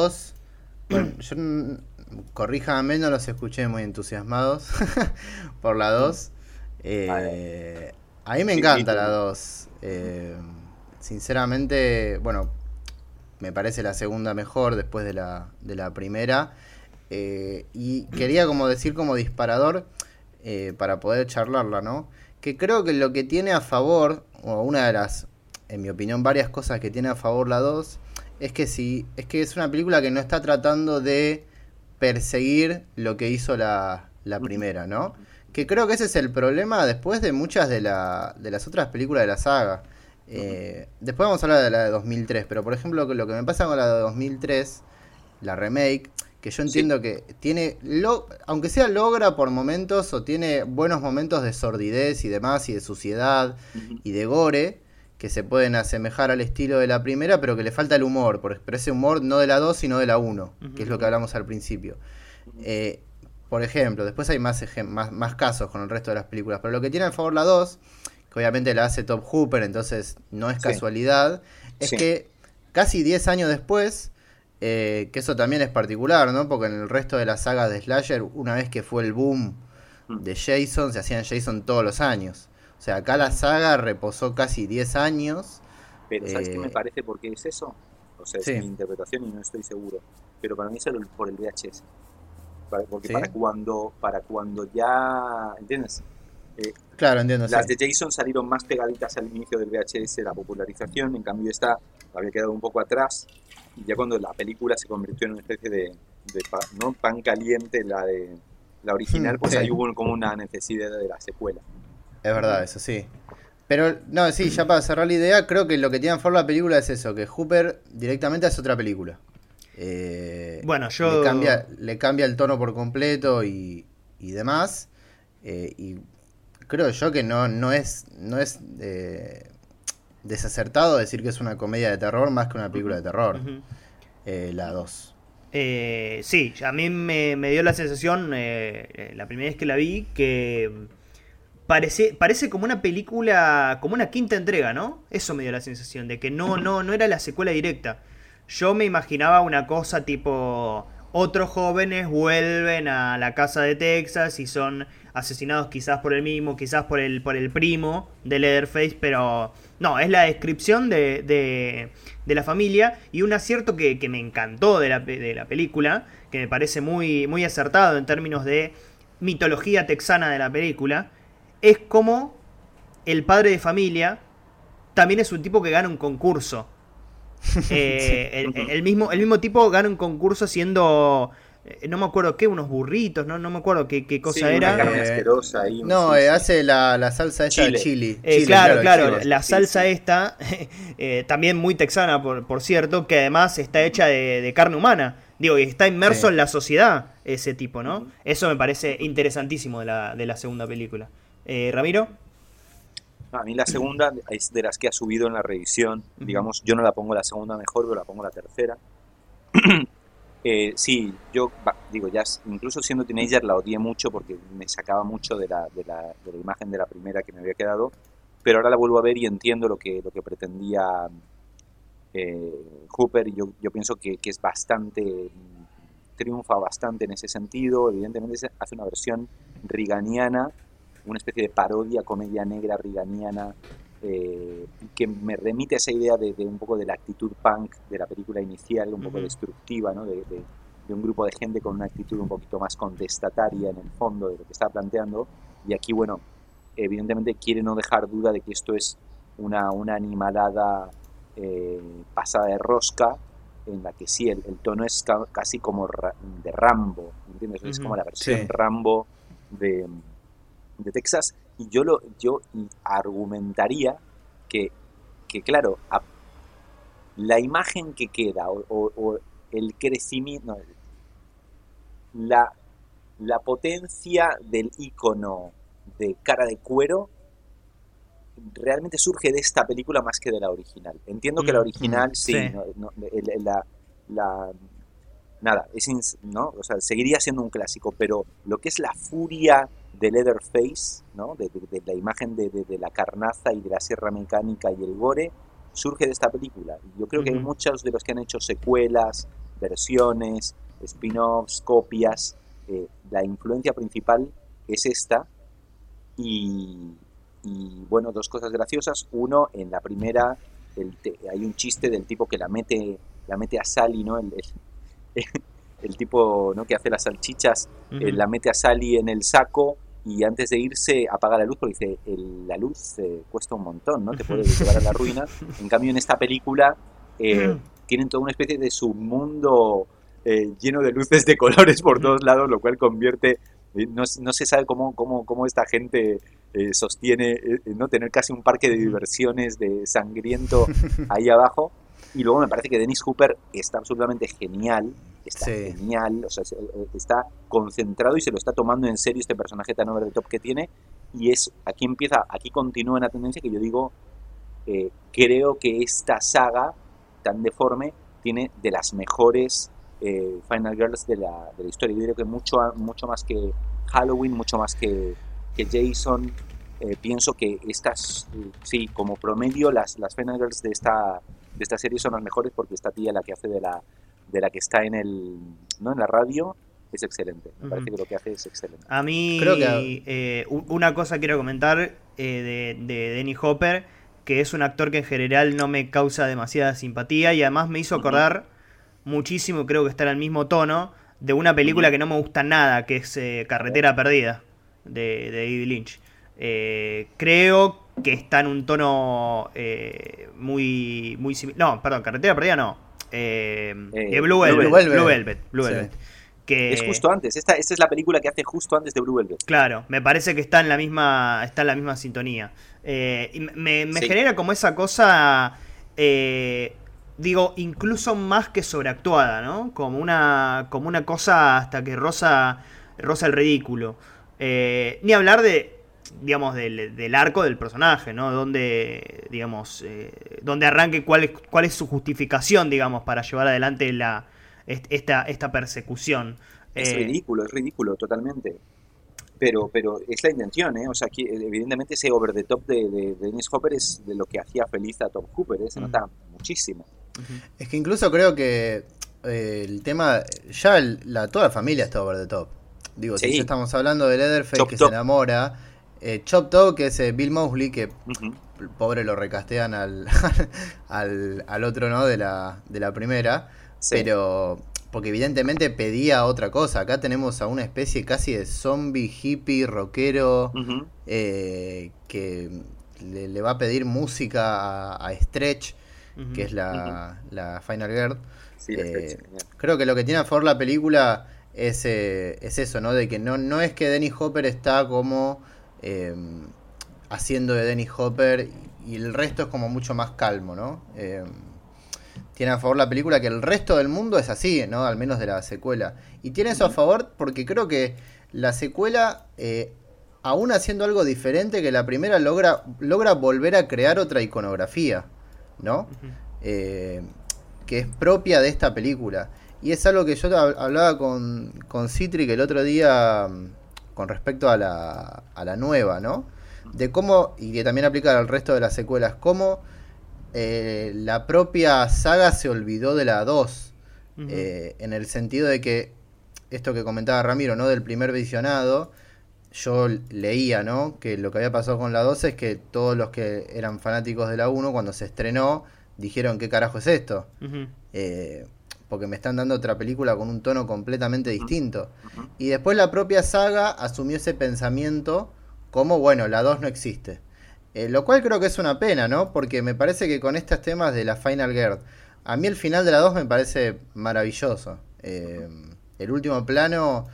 2, bueno, yo corríjame, no los escuché muy entusiasmados por la 2. Eh, a mí me encanta la 2. Eh, sinceramente, bueno, me parece la segunda mejor después de la, de la primera. Eh, y quería como decir como disparador, para poder charlarla, ¿no? Que creo que lo que tiene a favor, o una de las, en mi opinión, varias cosas que tiene a favor la 2, es que sí, es que es una película que no está tratando de perseguir lo que hizo la, la primera, ¿no? Que creo que ese es el problema después de muchas de, la, de las otras películas de la saga. Eh, después vamos a hablar de la de 2003, pero por ejemplo lo que me pasa con la de 2003, la remake, que yo entiendo que tiene, lo, aunque sea logra por momentos o tiene buenos momentos de sordidez y demás y de suciedad y de gore, que se pueden asemejar al estilo de la primera, pero que le falta el humor, pero ese humor no de la 2, sino de la 1, que es lo que hablamos al principio. Eh, por ejemplo, después hay más, más, más, casos con el resto de las películas, pero lo que tiene a favor la 2, que obviamente la hace Top Hooper, entonces no es casualidad, es que casi 10 años después, eh, que eso también es particular, ¿no? Porque en el resto de la saga de Slasher, una vez que fue el boom mm. de Jason, se hacían Jason todos los años. O sea, acá la saga reposó casi 10 años. Pero ¿sabes qué me eh, parece por qué es eso? O sea, es mi interpretación y no estoy seguro. Pero para mí es por el VHS. porque para cuando para cuando ya... ¿Entiendes? Eh, claro, entiendo. Las de Jason salieron más pegaditas al inicio del VHS, la popularización. En cambio esta había quedado un poco atrás. Y ya cuando la película se convirtió en una especie de, ¿no? pan caliente, la de la original, hmm, pues ahí hubo como una necesidad de la secuela. Es verdad, eso sí. Pero, no, sí, ya para cerrar la idea, creo que lo que tiene en forma la película es eso, que Hooper directamente hace otra película. Eh, bueno, yo... Le cambia, le cambia el tono por completo y, y demás. Eh, y creo yo que no, no es, no es eh, desacertado decir que es una comedia de terror más que una película de terror. la 2. sí, a mí me, me dio la sensación, la primera vez que la vi, que parece, parece como una película, como una quinta entrega, ¿no? Eso me dio la sensación, de que no, no, no era la secuela directa. Yo me imaginaba una cosa tipo, otros jóvenes vuelven a la casa de Texas y son asesinados quizás por el mismo, quizás por el, por el primo de Leatherface, pero no, es la descripción de, de, de la familia y un acierto que, que me encantó de la, de la, película, que me parece muy, muy acertado en términos de mitología texana de la película, es como el padre de familia también es un tipo que gana un concurso. Eh, el, mismo, el mismo tipo gana un concurso siendo eh, no me acuerdo qué, unos burritos, no, no me acuerdo qué, cosa era. no, eh, hace la, salsa esta de chili. claro, claro, la salsa esta, también muy texana, por, por, cierto, que además está hecha de, carne humana. Digo, y está inmerso en la sociedad ese tipo, ¿no? Eso me parece interesantísimo de la, de la segunda película. Eh, Ramiro. A mí la segunda es de las que ha subido en la revisión. Digamos, yo no la pongo la segunda mejor, pero la pongo la tercera. eh, sí, yo digo, ya incluso siendo teenager la odié mucho porque me sacaba mucho de la, de la, de la imagen de la primera que me había quedado. Pero ahora la vuelvo a ver y entiendo lo que, lo que pretendía eh, Hooper y yo, yo pienso que, que, es bastante, triunfa bastante en ese sentido. Evidentemente hace una versión riganiana una especie de parodia, comedia negra riganiana, eh, que me remite a esa idea de, un poco de la actitud punk de la película inicial, un poco destructiva, ¿no? de, un grupo de gente con una actitud un poquito más contestataria en el fondo de lo que está planteando. Y aquí, bueno, evidentemente quiere no dejar duda de que esto es una, una animalada eh, pasada de rosca, en la que sí, el, tono es casi como de Rambo, ¿entiendes? Es como la versión Rambo de, de Texas y yo, lo, yo argumentaría que, que claro, la imagen que queda o, el crecimiento, la, la potencia del icono de cara de cuero realmente surge de esta película más que de la original. Entiendo que la mm, original, mm, sí, la, la, nada, es, ¿no? O sea, seguiría siendo un clásico, pero lo que es la furia de Leatherface, ¿no? de, la imagen de, la carnaza y de la sierra mecánica y el gore, surge de esta película. Yo creo que hay muchos de los que han hecho secuelas versiones, spin-offs, copias. Eh, la influencia principal es esta. Y, bueno, dos cosas graciosas. Uno, en la primera hay un chiste del tipo que la mete, la mete a Sally, ¿no? El, el, tipo ¿no? que hace las salchichas, eh, la mete a Sally en el saco y antes de irse apaga la luz porque dice, la luz eh, cuesta un montón, ¿no? Te puede llevar a la ruina. En cambio, en esta película eh, tienen toda una especie de submundo eh, lleno de luces de colores por todos lados, lo cual convierte, no, no se sabe cómo, cómo, cómo esta gente sostiene no tener casi un parque de diversiones de sangriento ahí abajo. Y luego me parece que Dennis Hooper está absolutamente genial está genial, o sea, eh, está concentrado y se lo está tomando en serio este personaje tan over the top que tiene. Y es, aquí empieza, aquí continúa una tendencia que yo digo, eh, creo que esta saga tan deforme tiene de las mejores eh, Final Girls de la, de la historia. Yo creo que mucho, mucho más que Halloween, mucho más que, que Jason. pienso que estas, sí, como promedio, las, las Final Girls de esta, de esta serie son las mejores porque esta tía la que hace de la, de la que está en el ¿no? en la radio es excelente. Me parece que lo que hace es excelente. A mí, Creo que... Eh, una cosa quiero comentar eh, de, de Denny Hopper, que es un actor que en general no me causa demasiada simpatía y además me hizo acordar muchísimo, creo que está en el mismo tono, de una película que no me gusta nada, que es eh, Carretera Perdida, de, de David Lynch. creo que está en un tono muy, muy similar. No, perdón, Carretera Perdida no. Eh, eh, Blue, Velvet, Blue, Velvet, Que... Es justo antes, esta, esta, es la película que hace justo antes de Blue Velvet. Claro, me parece que está en la misma, está en la misma sintonía. Eh, me, genera como esa cosa, digo, incluso más que sobreactuada, ¿no? Como una, como una cosa hasta que rosa, rosa el ridículo. ni hablar de, digamos, del, arco del personaje, ¿no? Donde, digamos, eh, donde arranque cuál es, cuál es su justificación, digamos, para llevar adelante la, esta, esta persecución. Es eh, ridículo, es ridículo, totalmente. Pero, pero es la intención, ¿eh? O sea, que evidentemente ese over the top de, de, Dennis Hopper es de lo que hacía feliz a Tom Cooper, ¿eh? se nota muchísimo. Es que incluso creo que eh, el tema, ya la, toda la familia está over the top. Digo, si estamos hablando de Leatherface que se enamora, eh, Chop Dog, que es eh, Bill Mosley, que pobre lo recastean al, al, otro, ¿no? De la, de la primera. Pero. Porque evidentemente pedía otra cosa. Acá tenemos a una especie casi de zombie, hippie, rockero. Eh, que le, va a pedir música a, Stretch, que es la, la Final Girl. creo que lo que tiene a favor la película es, es eso, ¿no? De que no, no es que Dennis Hopper está como eh, haciendo de Dennis Hopper y el resto es como mucho más calmo, ¿no? Eh, tiene a favor la película que el resto del mundo es así, ¿no? Al menos de la secuela. Y tiene eso a favor porque creo que la secuela, eh, aún haciendo algo diferente que la primera, logra, logra volver a crear otra iconografía, ¿no? que es propia de esta película. Y es algo que yo hablaba con, con Citric el otro día con respecto a la, a la nueva, ¿no? De cómo, y que también aplica al resto de las secuelas, cómo eh, la propia saga se olvidó de la 2, eh, en el sentido de que, esto que comentaba Ramiro, ¿no? Del primer visionado, yo leía, ¿no? Que lo que había pasado con la 2 es que todos los que eran fanáticos de la 1, cuando se estrenó, dijeron, ¿qué carajo es esto? Porque me están dando otra película con un tono completamente distinto. Y después la propia saga asumió ese pensamiento como, bueno, la 2 no existe. Eh, lo cual creo que es una pena, ¿no? Porque me parece que con estos temas de la Final Girl, a mí el final de la 2 me parece maravilloso. Eh, el último plano,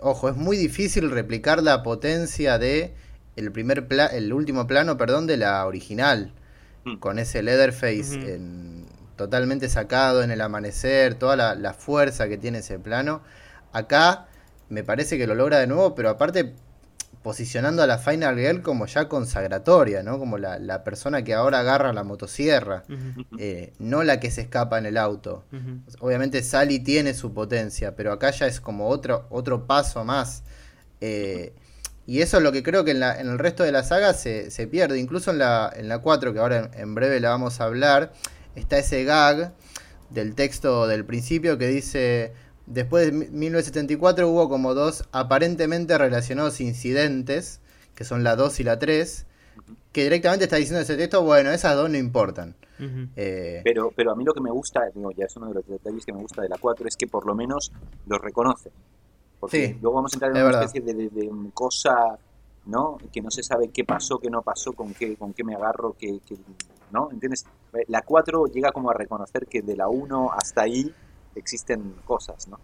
ojo, es muy difícil replicar la potencia de el primer el último plano, perdón, de la original, mm. con ese Leatherface en totalmente sacado en el amanecer, toda la, fuerza que tiene ese plano. Acá me parece que lo logra de nuevo, pero aparte posicionando a la Final Girl como ya consagratoria, ¿no? Como la, persona que ahora agarra la motosierra, eh, no la que se escapa en el auto. Obviamente Sally tiene su potencia, pero acá ya es como otro, otro paso más. Eh, y eso es lo que creo que en, la, en el resto de la saga se, se, pierde, incluso en la, en la 4, que ahora en breve la vamos a hablar está ese gag del texto del principio que dice, después de 1974 hubo como dos aparentemente relacionados incidentes, que son la 2 y la 3, que directamente está diciendo ese texto, bueno, esas dos no importan. Eh, pero, pero a mí lo que me gusta, digo, ya es uno de los detalles que me gusta de la 4, es que por lo menos los reconoce. Porque luego vamos a entrar en una especie de, cosa, ¿no? Que no se sabe qué pasó, qué no pasó, con qué, con qué me agarro, qué, ¿no? ¿Entiendes? La 4 llega como a reconocer que de la 1 hasta ahí existen cosas, ¿no?